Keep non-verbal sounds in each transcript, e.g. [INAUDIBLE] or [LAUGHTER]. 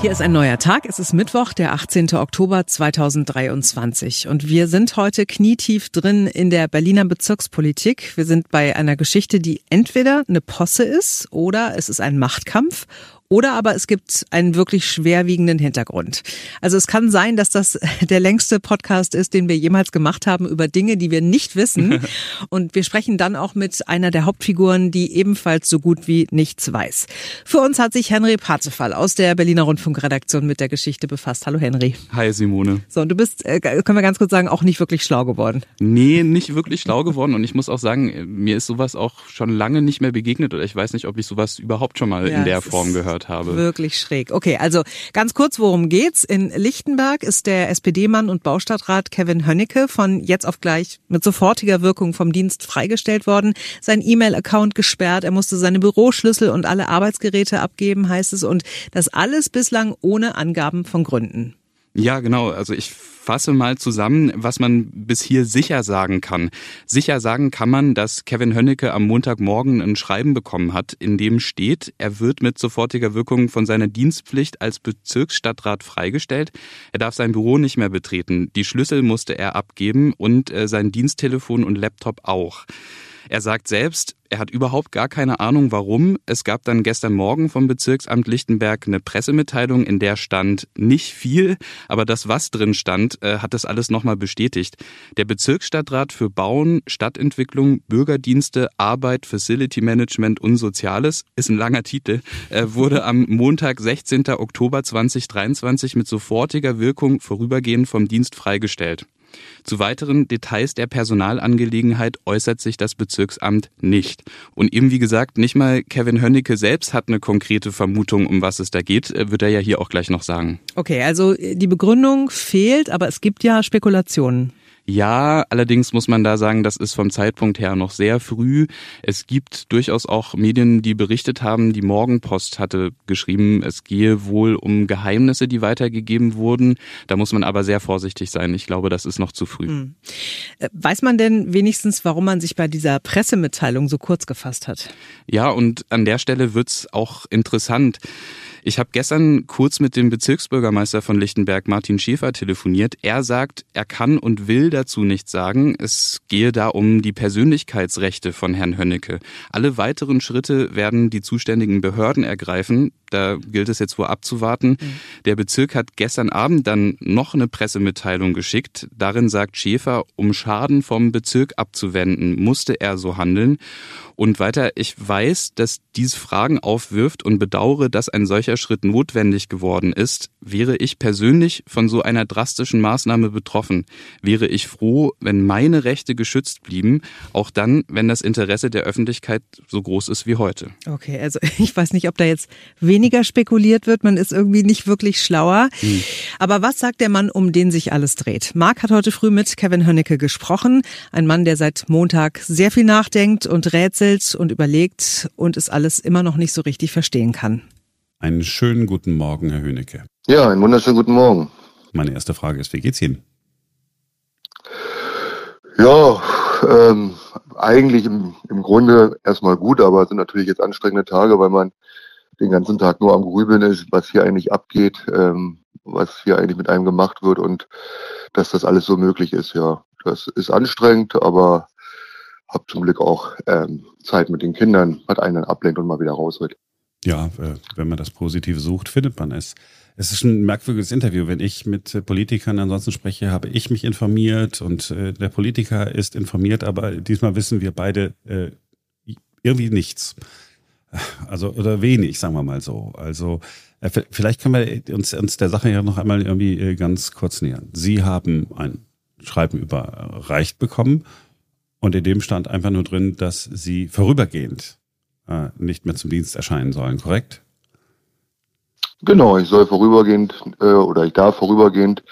Hier ist ein neuer Tag. Es ist Mittwoch, der 18. Oktober 2023. Und wir sind heute knietief drin in der Berliner Bezirkspolitik. Wir sind bei einer Geschichte, die entweder eine Posse ist oder es ist ein Machtkampf oder aber es gibt einen wirklich schwerwiegenden Hintergrund. Also es kann sein, dass das [LAUGHS] der längste Podcast ist, den wir jemals gemacht haben über Dinge, die wir nicht wissen. [LAUGHS] Und wir sprechen dann auch mit einer der Hauptfiguren, die ebenfalls so gut wie nichts weiß. Für uns hat sich Henry Parzefall aus der Berliner Rundfunkredaktion mit der Geschichte befasst. Hallo Henry. Hi Simone. So, und du bist, äh, können wir ganz kurz sagen, auch nicht wirklich schlau geworden. Nee, nicht wirklich schlau geworden. Und ich muss auch sagen, mir ist sowas auch schon lange nicht mehr begegnet. Oder ich weiß nicht, ob ich sowas überhaupt schon mal ja, in der Form gehört gehört habe. Wirklich schräg. Okay, also ganz kurz, worum geht's? In Lichtenberg ist der SPD-Mann und Baustadtrat Kevin Hönnecke von jetzt auf gleich mit sofortiger Wirkung vom Dienst freigestellt worden. Sein E-Mail-Account gesperrt. Er musste seine Büroschlüssel und alle Arbeitsgeräte abgeben, heißt es. Und das alles bislang ohne Angaben von Gründen. Ja, genau. Also ich fasse mal zusammen, was man bis hier sicher sagen kann. Sicher sagen kann man, dass Kevin Hönnecke am Montagmorgen ein Schreiben bekommen hat, in dem steht, er wird mit sofortiger Wirkung von seiner Dienstpflicht als Bezirksstadtrat freigestellt. Er darf sein Büro nicht mehr betreten. Die Schlüssel musste er abgeben und äh, sein Diensttelefon und Laptop auch. Er sagt selbst, er hat überhaupt gar keine Ahnung, warum. Es gab dann gestern Morgen vom Bezirksamt Lichtenberg eine Pressemitteilung, in der stand nicht viel, aber das, was drin stand, äh, hat das alles nochmal bestätigt. Der Bezirksstadtrat für Bauen, Stadtentwicklung, Bürgerdienste, Arbeit, Facility Management und Soziales, ist ein langer Titel, wurde am Montag, 16. Oktober 2023 mit sofortiger Wirkung vorübergehend vom Dienst freigestellt. Zu weiteren Details der Personalangelegenheit äußert sich das Bezirksamt nicht. Und eben wie gesagt, nicht mal Kevin Hönnecke selbst hat eine konkrete Vermutung, um was es da geht, äh, wird er ja hier auch gleich noch sagen. Okay, also äh, die Begründung fehlt, aber es gibt ja Spekulationen. Ja, allerdings muss man da sagen, das ist vom Zeitpunkt her noch sehr früh. Es gibt durchaus auch Medien, die berichtet haben, die Morgenpost hatte geschrieben, es gehe wohl um Geheimnisse, die weitergegeben wurden. Da muss man aber sehr vorsichtig sein. Ich glaube, das ist noch zu früh. Hm. Äh, weiß man denn wenigstens, warum man sich bei dieser Pressemitteilung so kurz gefasst hat? Ja, und an der Stelle wird's auch interessant. Ich habe gestern kurz mit dem Bezirksbürgermeister von Lichtenberg, Martin Schäfer, telefoniert. Er sagt, er kann und will dazu nichts sagen. Es gehe da um die Persönlichkeitsrechte von Herrn Hönnecke. Alle weiteren Schritte werden die zuständigen Behörden ergreifen. Da gilt es jetzt wohl abzuwarten. Mhm. Der Bezirk hat gestern Abend dann noch eine Pressemitteilung geschickt. Darin sagt Schäfer, um Schaden vom Bezirk abzuwenden, musste er so handeln. Und weiter, ich weiß, dass dies Fragen aufwirft und bedauere, dass ein solcher Schritt notwendig geworden ist. Wäre ich persönlich von so einer drastischen Maßnahme betroffen, wäre ich froh, wenn meine Rechte geschützt blieben, auch dann, wenn das Interesse der Öffentlichkeit so groß ist wie heute. Okay, also [LAUGHS] ich weiß nicht, ob da jetzt weniger spekuliert wird, man ist irgendwie nicht wirklich schlauer. Hm. Aber was sagt der Mann, um den sich alles dreht? Marc hat heute früh mit Kevin Hönnecke gesprochen, ein Mann, der seit Montag sehr viel nachdenkt und rätselt rätselt und überlegt und es alles immer noch nicht so richtig verstehen kann. Einen schönen guten Morgen, Herr Höhnecke. Ja, einen wunderschönen guten Morgen. Meine erste Frage ist, wie geht's Ihnen? Ja, ähm, eigentlich im, im Grunde erstmal gut, aber es sind natürlich jetzt anstrengende Tage, weil man den ganzen Tag nur am Grübeln ist, was hier eigentlich abgeht, ähm, was hier eigentlich mit einem gemacht wird und dass das alles so möglich ist. Ja, das ist anstrengend, aber habe zum Glück auch ähm, Zeit mit den Kindern, was einen ablenkt und mal wieder raus wird. Ja, äh, wenn man das Positive sucht, findet man es. Es ist ein merkwürdiges Interview. Wenn ich mit äh, Politikern ansonsten spreche, habe ich mich informiert und äh, der Politiker ist informiert, aber diesmal wissen wir beide irgendwie nichts. Also, oder wenig, sagen wir mal so. Also, äh, vielleicht können wir uns, uns der Sache ja noch einmal irgendwie äh, ganz kurz nähern. Sie haben ein Schreiben überreicht bekommen und in dem stand einfach nur drin, dass sie vorübergehend äh, nicht mehr zum Dienst erscheinen sollen, korrekt? Genau, ich soll vorübergehend äh, oder ich darf vorübergehend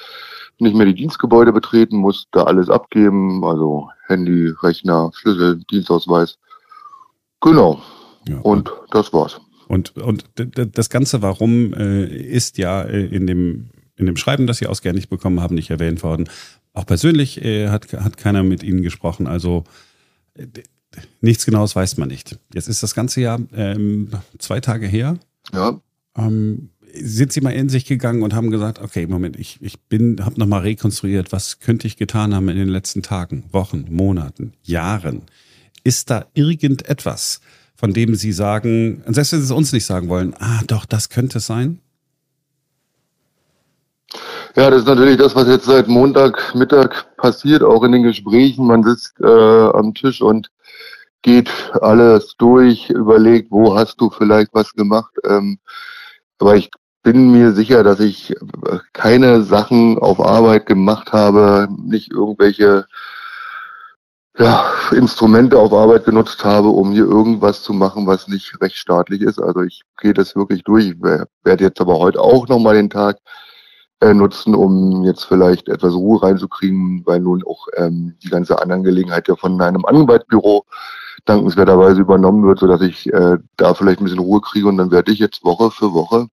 nicht mehr die Dienstgebäude betreten, muss da alles abgeben, also Handy, Rechner, Schlüssel, Dienstausweis. Genau. Ja, und, das war's. Und, und das Ganze, warum, äh, ist ja äh, in dem, in dem Schreiben, das Sie ausgehändigt bekommen haben, nicht erwähnt worden. Auch persönlich äh, hat, hat keiner mit Ihnen gesprochen. Also äh, nichts Genaues weiß man nicht. Jetzt ist das ganze Jahr ähm, zwei Tage her. Ja. Ähm, sind Sie mal in sich gegangen und haben gesagt, okay, Moment, ich, ich bin, habe nochmal rekonstruiert, was könnte ich getan haben in den letzten Tagen, Wochen, Monaten, Jahren? Ist da irgendetwas, von dem Sie sagen, selbst wenn Sie es uns nicht sagen wollen, ah, doch, das könnte es sein? Ja, das ist natürlich das, was jetzt seit Montagmittag passiert, auch in den Gesprächen. Man sitzt äh, am Tisch und geht alles durch, überlegt, wo hast du vielleicht was gemacht. Ähm, aber ich bin mir sicher, dass ich keine Sachen auf Arbeit gemacht habe, nicht irgendwelche ja, Instrumente auf Arbeit genutzt habe, um hier irgendwas zu machen, was nicht rechtsstaatlich ist. Also ich gehe das wirklich durch. Ich werde jetzt aber heute auch nochmal den Tag äh, nutzen, um jetzt vielleicht etwas Ruhe reinzukriegen, weil nun auch ähm, die ganze Angelegenheit ja von einem Anwaltbüro dankenswerterweise übernommen wird, sodass ich äh, da vielleicht ein bisschen Ruhe kriege und dann werde ich jetzt Woche für Woche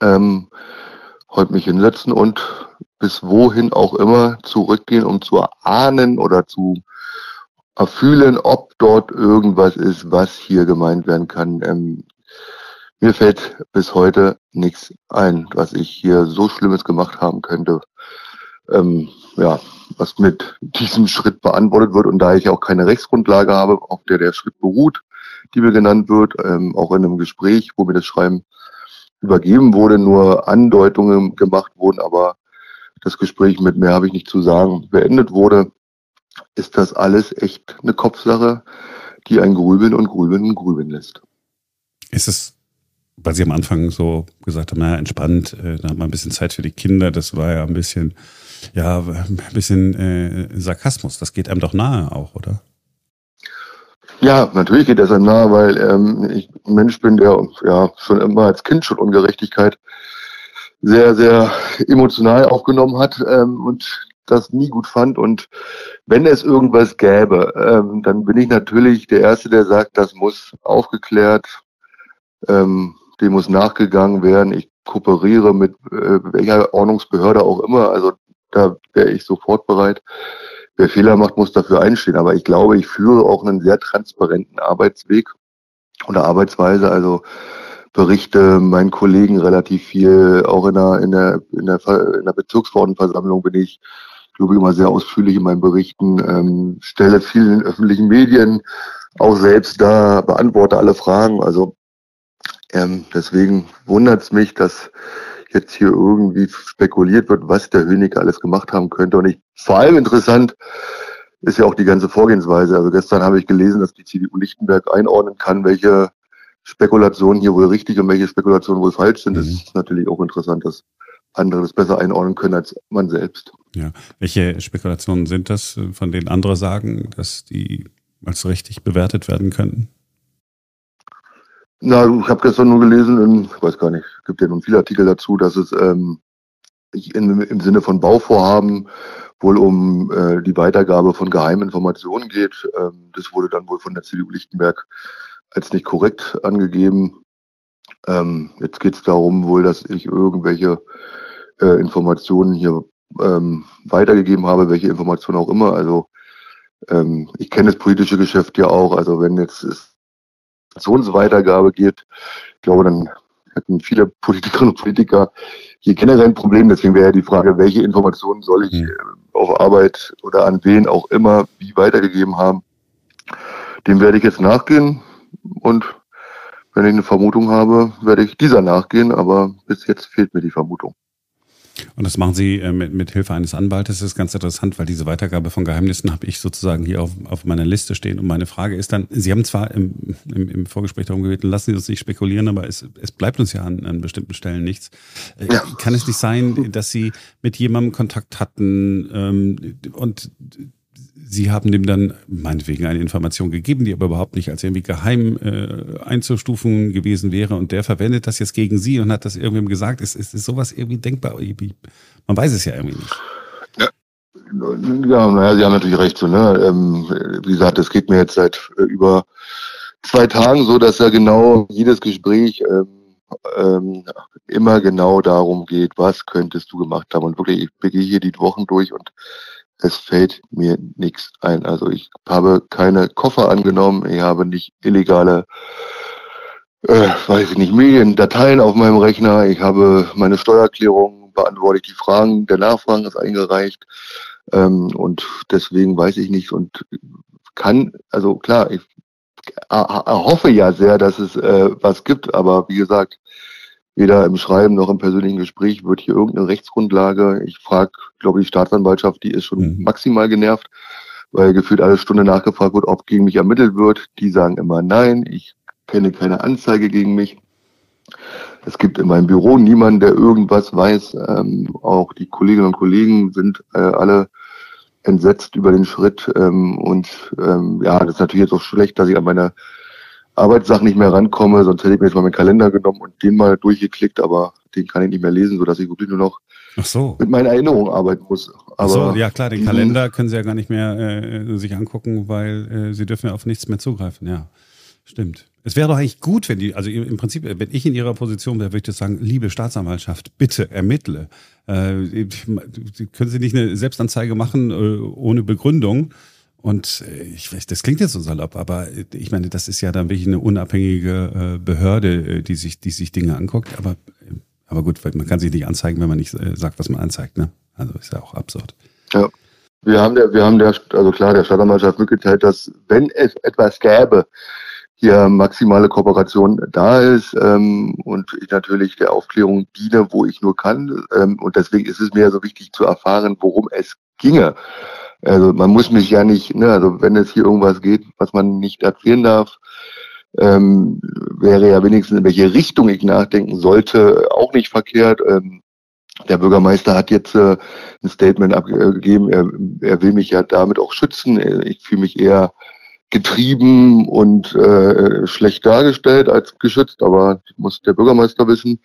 ähm, heute mich hinsetzen und bis wohin auch immer zurückgehen, um zu erahnen oder zu erfühlen, ob dort irgendwas ist, was hier gemeint werden kann. Ähm, mir fällt bis heute nichts ein, was ich hier so Schlimmes gemacht haben könnte. Ähm, ja, was mit diesem Schritt beantwortet wird. Und da ich auch keine Rechtsgrundlage habe, auf der der Schritt beruht, die mir genannt wird, ähm, auch in einem Gespräch, wo mir das Schreiben übergeben wurde, nur Andeutungen gemacht wurden, aber das Gespräch mit mehr habe ich nicht zu sagen, beendet wurde, ist das alles echt eine Kopfsache, die ein Grübeln und Grübeln und Grübeln lässt. Ist es weil Sie am Anfang so gesagt haben, naja, entspannt, äh, da haben wir ein bisschen Zeit für die Kinder, das war ja ein bisschen, ja, ein bisschen äh, Sarkasmus. Das geht einem doch nahe auch, oder? Ja, natürlich geht das einem nahe, weil ähm, ich ein Mensch bin, der ja schon immer als Kind schon Ungerechtigkeit sehr, sehr emotional aufgenommen hat ähm, und das nie gut fand. Und wenn es irgendwas gäbe, ähm, dann bin ich natürlich der Erste, der sagt, das muss aufgeklärt, ähm, dem muss nachgegangen werden. Ich kooperiere mit äh, welcher Ordnungsbehörde auch immer. Also da wäre ich sofort bereit. Wer Fehler macht, muss dafür einstehen. Aber ich glaube, ich führe auch einen sehr transparenten Arbeitsweg oder Arbeitsweise. Also berichte meinen Kollegen relativ viel. Auch in der, in der, in der, in der Bezirksverordnetenversammlung bin ich, glaube ich, immer sehr ausführlich in meinen Berichten, ähm, stelle vielen öffentlichen Medien auch selbst da, beantworte alle Fragen. Also ähm, deswegen wundert es mich, dass jetzt hier irgendwie spekuliert wird, was der Hönig alles gemacht haben könnte. Und ich, vor allem interessant ist ja auch die ganze Vorgehensweise. Also gestern habe ich gelesen, dass die CDU Lichtenberg einordnen kann, welche Spekulationen hier wohl richtig und welche Spekulationen wohl falsch sind. Mhm. Das ist natürlich auch interessant, dass andere das besser einordnen können als man selbst. Ja. Welche Spekulationen sind das, von denen andere sagen, dass die als richtig bewertet werden könnten? Na, ich habe gestern nur gelesen, in, ich weiß gar nicht, es gibt ja nun viele Artikel dazu, dass es ähm, in, im Sinne von Bauvorhaben wohl um äh, die Weitergabe von geheimen Informationen geht. Ähm, das wurde dann wohl von der CDU Lichtenberg als nicht korrekt angegeben. Ähm, jetzt geht es darum wohl, dass ich irgendwelche äh, Informationen hier ähm, weitergegeben habe, welche Informationen auch immer. Also ähm, ich kenne das politische Geschäft ja auch. Also wenn jetzt ist Informationsweitergabe geht, ich glaube, dann hätten viele Politikerinnen und Politiker hier generell ein Problem. Deswegen wäre ja die Frage, welche Informationen soll ich mhm. auf Arbeit oder an wen auch immer wie weitergegeben haben. Dem werde ich jetzt nachgehen und wenn ich eine Vermutung habe, werde ich dieser nachgehen, aber bis jetzt fehlt mir die Vermutung. Und das machen Sie äh, mit, mit Hilfe eines Anwaltes. Das ist ganz interessant, weil diese Weitergabe von Geheimnissen habe ich sozusagen hier auf, auf meiner Liste stehen. Und meine Frage ist dann, Sie haben zwar im, im, im Vorgespräch darum gebeten, lassen Sie uns nicht spekulieren, aber es, es bleibt uns ja an, an bestimmten Stellen nichts. Äh, ja. Kann es nicht sein, dass Sie mit jemandem Kontakt hatten ähm, und Sie haben dem dann meinetwegen eine Information gegeben, die aber überhaupt nicht als irgendwie geheim äh, einzustufen gewesen wäre und der verwendet das jetzt gegen Sie und hat das irgendwem gesagt. Ist, ist, ist sowas irgendwie denkbar? Man weiß es ja irgendwie nicht. Ja, ja naja, Sie haben natürlich recht. So, ne? Ähm, wie gesagt, es geht mir jetzt seit äh, über zwei Tagen so, dass ja genau jedes Gespräch ähm, ähm, immer genau darum geht, was könntest du gemacht haben. Und wirklich, ich begehe hier die Wochen durch und es fällt mir nichts ein. Also ich habe keine Koffer angenommen, ich habe nicht illegale äh, weiß ich nicht, Medien, Dateien auf meinem Rechner. Ich habe meine Steuererklärung, beantworte ich die Fragen, der Nachfragen ist eingereicht. Ähm, und deswegen weiß ich nicht und kann, also klar, ich hoffe ja sehr, dass es äh, was gibt, aber wie gesagt, weder im Schreiben noch im persönlichen Gespräch wird hier irgendeine Rechtsgrundlage. Ich frage, glaube die Staatsanwaltschaft, die ist schon mhm. maximal genervt, weil gefühlt alle Stunde nachgefragt wird, ob gegen mich ermittelt wird. Die sagen immer nein, ich kenne keine Anzeige gegen mich. Es gibt in meinem Büro niemanden, der irgendwas weiß. Ähm, auch die Kolleginnen und Kollegen sind äh, alle entsetzt über den Schritt. Ähm, und ähm, ja, das ist natürlich jetzt auch schlecht, dass ich an meine Arbeitssachen nicht mehr rankomme, sonst hätte ich mir jetzt mal meinen Kalender genommen und den mal durchgeklickt, aber den kann ich nicht mehr lesen, sodass ich wirklich nur noch so. mit meinen Erinnerungen arbeiten muss. Aber Ach so, ja klar, den Kalender können Sie ja gar nicht mehr äh, sich angucken, weil äh, Sie dürfen ja auf nichts mehr zugreifen, ja. Stimmt. Es wäre doch eigentlich gut, wenn die, also im Prinzip, wenn ich in Ihrer Position wäre, würde ich sagen, liebe Staatsanwaltschaft, bitte ermittle. Äh, können Sie nicht eine Selbstanzeige machen äh, ohne Begründung? Und äh, ich weiß, das klingt jetzt so salopp, aber ich meine, das ist ja dann wirklich eine unabhängige äh, Behörde, äh, die sich, die sich Dinge anguckt. Aber, aber gut, man kann sich nicht anzeigen, wenn man nicht sagt, was man anzeigt. Ne? Also ist ja auch absurd. Ja. Wir haben der, wir haben der, also klar, der Staatsanwaltschaft mitgeteilt, dass wenn es etwas gäbe, hier maximale Kooperation da ist ähm, und ich natürlich der Aufklärung diene, wo ich nur kann. Ähm, und deswegen ist es mir so wichtig zu erfahren, worum es ginge. Also man muss mich ja nicht, ne, also wenn es hier irgendwas geht, was man nicht erzählen darf, ähm, wäre ja wenigstens in welche Richtung ich nachdenken sollte, auch nicht verkehrt. Ähm, der Bürgermeister hat jetzt äh, ein Statement abgegeben, er, er will mich ja damit auch schützen. Ich fühle mich eher getrieben und äh, schlecht dargestellt als geschützt, aber muss der Bürgermeister wissen.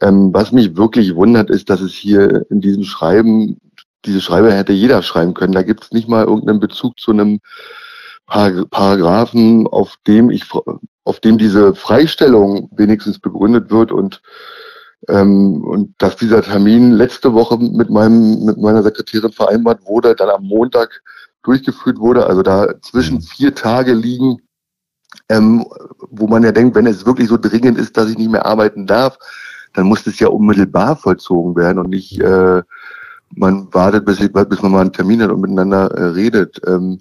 Ähm, was mich wirklich wundert, ist, dass es hier in diesem Schreiben, diese Schreibe hätte jeder schreiben können. Da gibt es nicht mal irgendeinen Bezug zu einem Paragraphen, auf dem ich, auf dem diese Freistellung wenigstens begründet wird und ähm, und dass dieser Termin letzte Woche mit meinem mit meiner Sekretärin vereinbart wurde, dann am Montag durchgeführt wurde, also da zwischen mhm. vier Tage liegen, ähm, wo man ja denkt, wenn es wirklich so dringend ist, dass ich nicht mehr arbeiten darf, dann muss es ja unmittelbar vollzogen werden und nicht äh, man wartet, bis, bis man mal einen Termin hat und miteinander äh, redet. Ähm,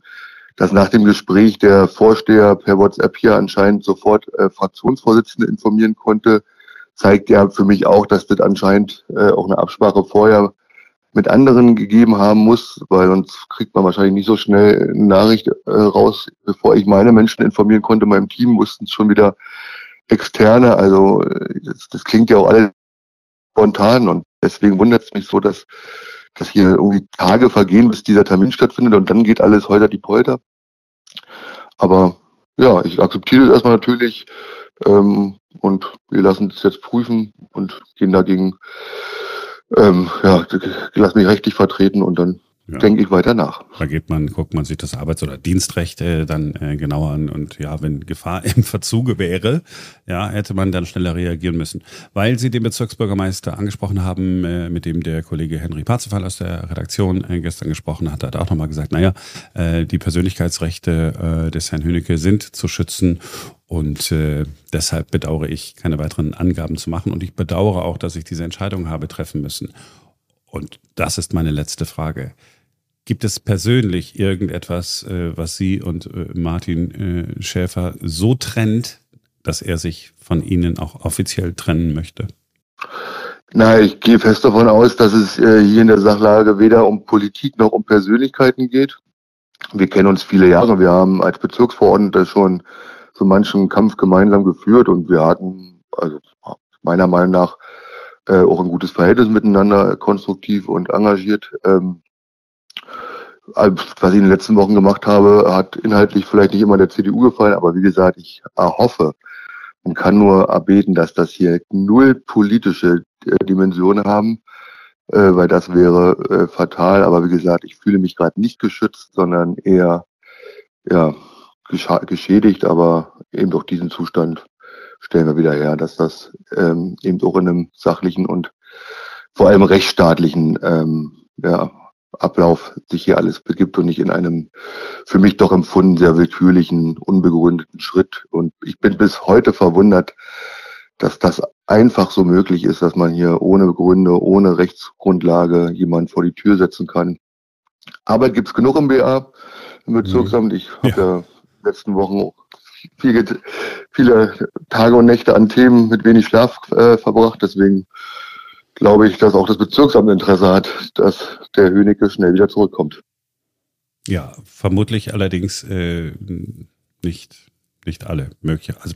dass nach dem Gespräch der Vorsteher per WhatsApp hier anscheinend sofort äh, Fraktionsvorsitzende informieren konnte, zeigt ja für mich auch, dass das anscheinend äh, auch eine Absprache vorher mit anderen gegeben haben muss, weil sonst kriegt man wahrscheinlich nicht so schnell eine Nachricht äh, raus, bevor ich meine Menschen informieren konnte. Meinem Team mussten es schon wieder externe. Also äh, das, das klingt ja auch alles spontan und deswegen wundert es mich so, dass, dass hier irgendwie Tage vergehen, bis dieser Termin stattfindet und dann geht alles heute die Polter. Aber ja, ich akzeptiere das erstmal natürlich ähm, und wir lassen es jetzt prüfen und gehen dagegen ähm, ja, lass mich rechtlich vertreten und dann ja. denke ich weiter nach. Da geht man, guckt man sich das Arbeits- oder Dienstrecht äh, dann äh, genauer an und ja, wenn Gefahr im Verzuge wäre, ja, hätte man dann schneller reagieren müssen. Weil Sie den Bezirksbürgermeister angesprochen haben, äh, mit dem der Kollege Henry Parzefall aus der Redaktion äh, gestern gesprochen hat, hat er auch nochmal gesagt, naja, äh, die Persönlichkeitsrechte äh, des Herrn Hünecke sind zu schützen und äh, deshalb bedauere ich, keine weiteren Angaben zu machen. Und ich bedauere auch, dass ich diese Entscheidung habe treffen müssen. Und das ist meine letzte Frage. Gibt es persönlich irgendetwas, äh, was Sie und äh, Martin äh, Schäfer so trennt, dass er sich von Ihnen auch offiziell trennen möchte? Na, ich gehe fest davon aus, dass es hier in der Sachlage weder um Politik noch um Persönlichkeiten geht. Wir kennen uns viele Jahre. Wir haben als Bezirksverordnete schon so manchen Kampf gemeinsam geführt und wir hatten, also meiner Meinung nach, auch ein gutes Verhältnis miteinander, konstruktiv und engagiert. Ähm, was ich in den letzten Wochen gemacht habe, hat inhaltlich vielleicht nicht immer der CDU gefallen, aber wie gesagt, ich erhoffe und kann nur erbeten, dass das hier null politische äh, Dimensionen haben, äh, weil das wäre äh, fatal. Aber wie gesagt, ich fühle mich gerade nicht geschützt, sondern eher ja, geschädigt, aber eben durch diesen Zustand stellen wir wieder her, dass das ähm, eben auch in einem sachlichen und vor allem rechtsstaatlichen ähm, ja, Ablauf sich hier alles begibt und nicht in einem für mich doch empfunden sehr willkürlichen, unbegründeten Schritt. Und ich bin bis heute verwundert, dass das einfach so möglich ist, dass man hier ohne Gründe, ohne Rechtsgrundlage jemand vor die Tür setzen kann. Arbeit gibt's genug im BA, im Bezirksamt. Ich habe ja. ja letzten Wochen viele, viele Tage und Nächte an Themen mit wenig Schlaf äh, verbracht. Deswegen glaube ich, dass auch das Bezirksamt Interesse hat, dass der Hönecke schnell wieder zurückkommt. Ja, vermutlich allerdings äh, nicht nicht alle möglich. Also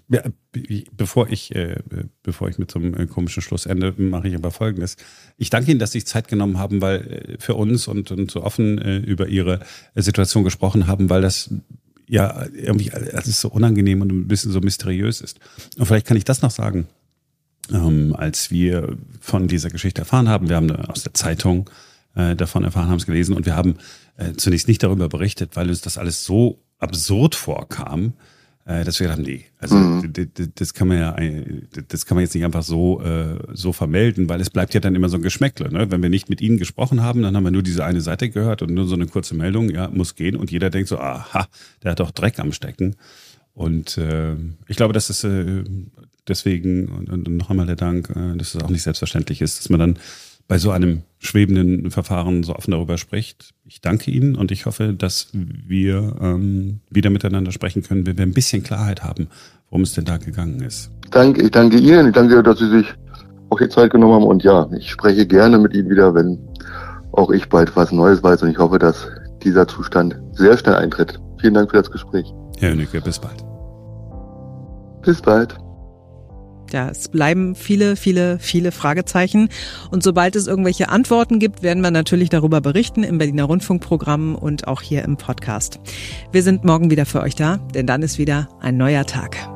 bevor ich äh, bevor ich mit so einem äh, komischen Schluss ende, mache ich aber Folgendes: Ich danke Ihnen, dass Sie sich Zeit genommen haben, weil äh, für uns und, und so offen äh, über Ihre Situation gesprochen haben, weil das ja irgendwie alles so unangenehm und ein bisschen so mysteriös ist. Und vielleicht kann ich das noch sagen ähm, als wir von dieser Geschichte erfahren haben. Wir haben aus der Zeitung äh, davon erfahren, haben es gelesen und wir haben äh, zunächst nicht darüber berichtet, weil uns das alles so absurd vorkam, äh, dass wir gedacht haben, nee, also mhm. das kann man ja, das kann man jetzt nicht einfach so äh, so vermelden, weil es bleibt ja dann immer so ein Geschmäckle. Ne? Wenn wir nicht mit Ihnen gesprochen haben, dann haben wir nur diese eine Seite gehört und nur so eine kurze Meldung, ja, muss gehen und jeder denkt so, aha, der hat doch Dreck am Stecken. Und äh, ich glaube, dass es äh, deswegen und, und noch einmal der Dank, äh, dass es auch nicht selbstverständlich ist, dass man dann bei so einem schwebenden Verfahren so offen darüber spricht. Ich danke Ihnen und ich hoffe, dass wir ähm, wieder miteinander sprechen können, wenn wir ein bisschen Klarheit haben, worum es denn da gegangen ist. Danke, ich danke Ihnen, ich danke, dass Sie sich auch die Zeit genommen haben und ja, ich spreche gerne mit Ihnen wieder, wenn auch ich bald was Neues weiß und ich hoffe, dass dieser Zustand sehr schnell eintritt. Vielen Dank für das Gespräch. Herr Hönecke, bis bald. Bis bald. Ja, es bleiben viele, viele, viele Fragezeichen. Und sobald es irgendwelche Antworten gibt, werden wir natürlich darüber berichten im Berliner Rundfunkprogramm und auch hier im Podcast. Wir sind morgen wieder für euch da, denn dann ist wieder ein neuer Tag.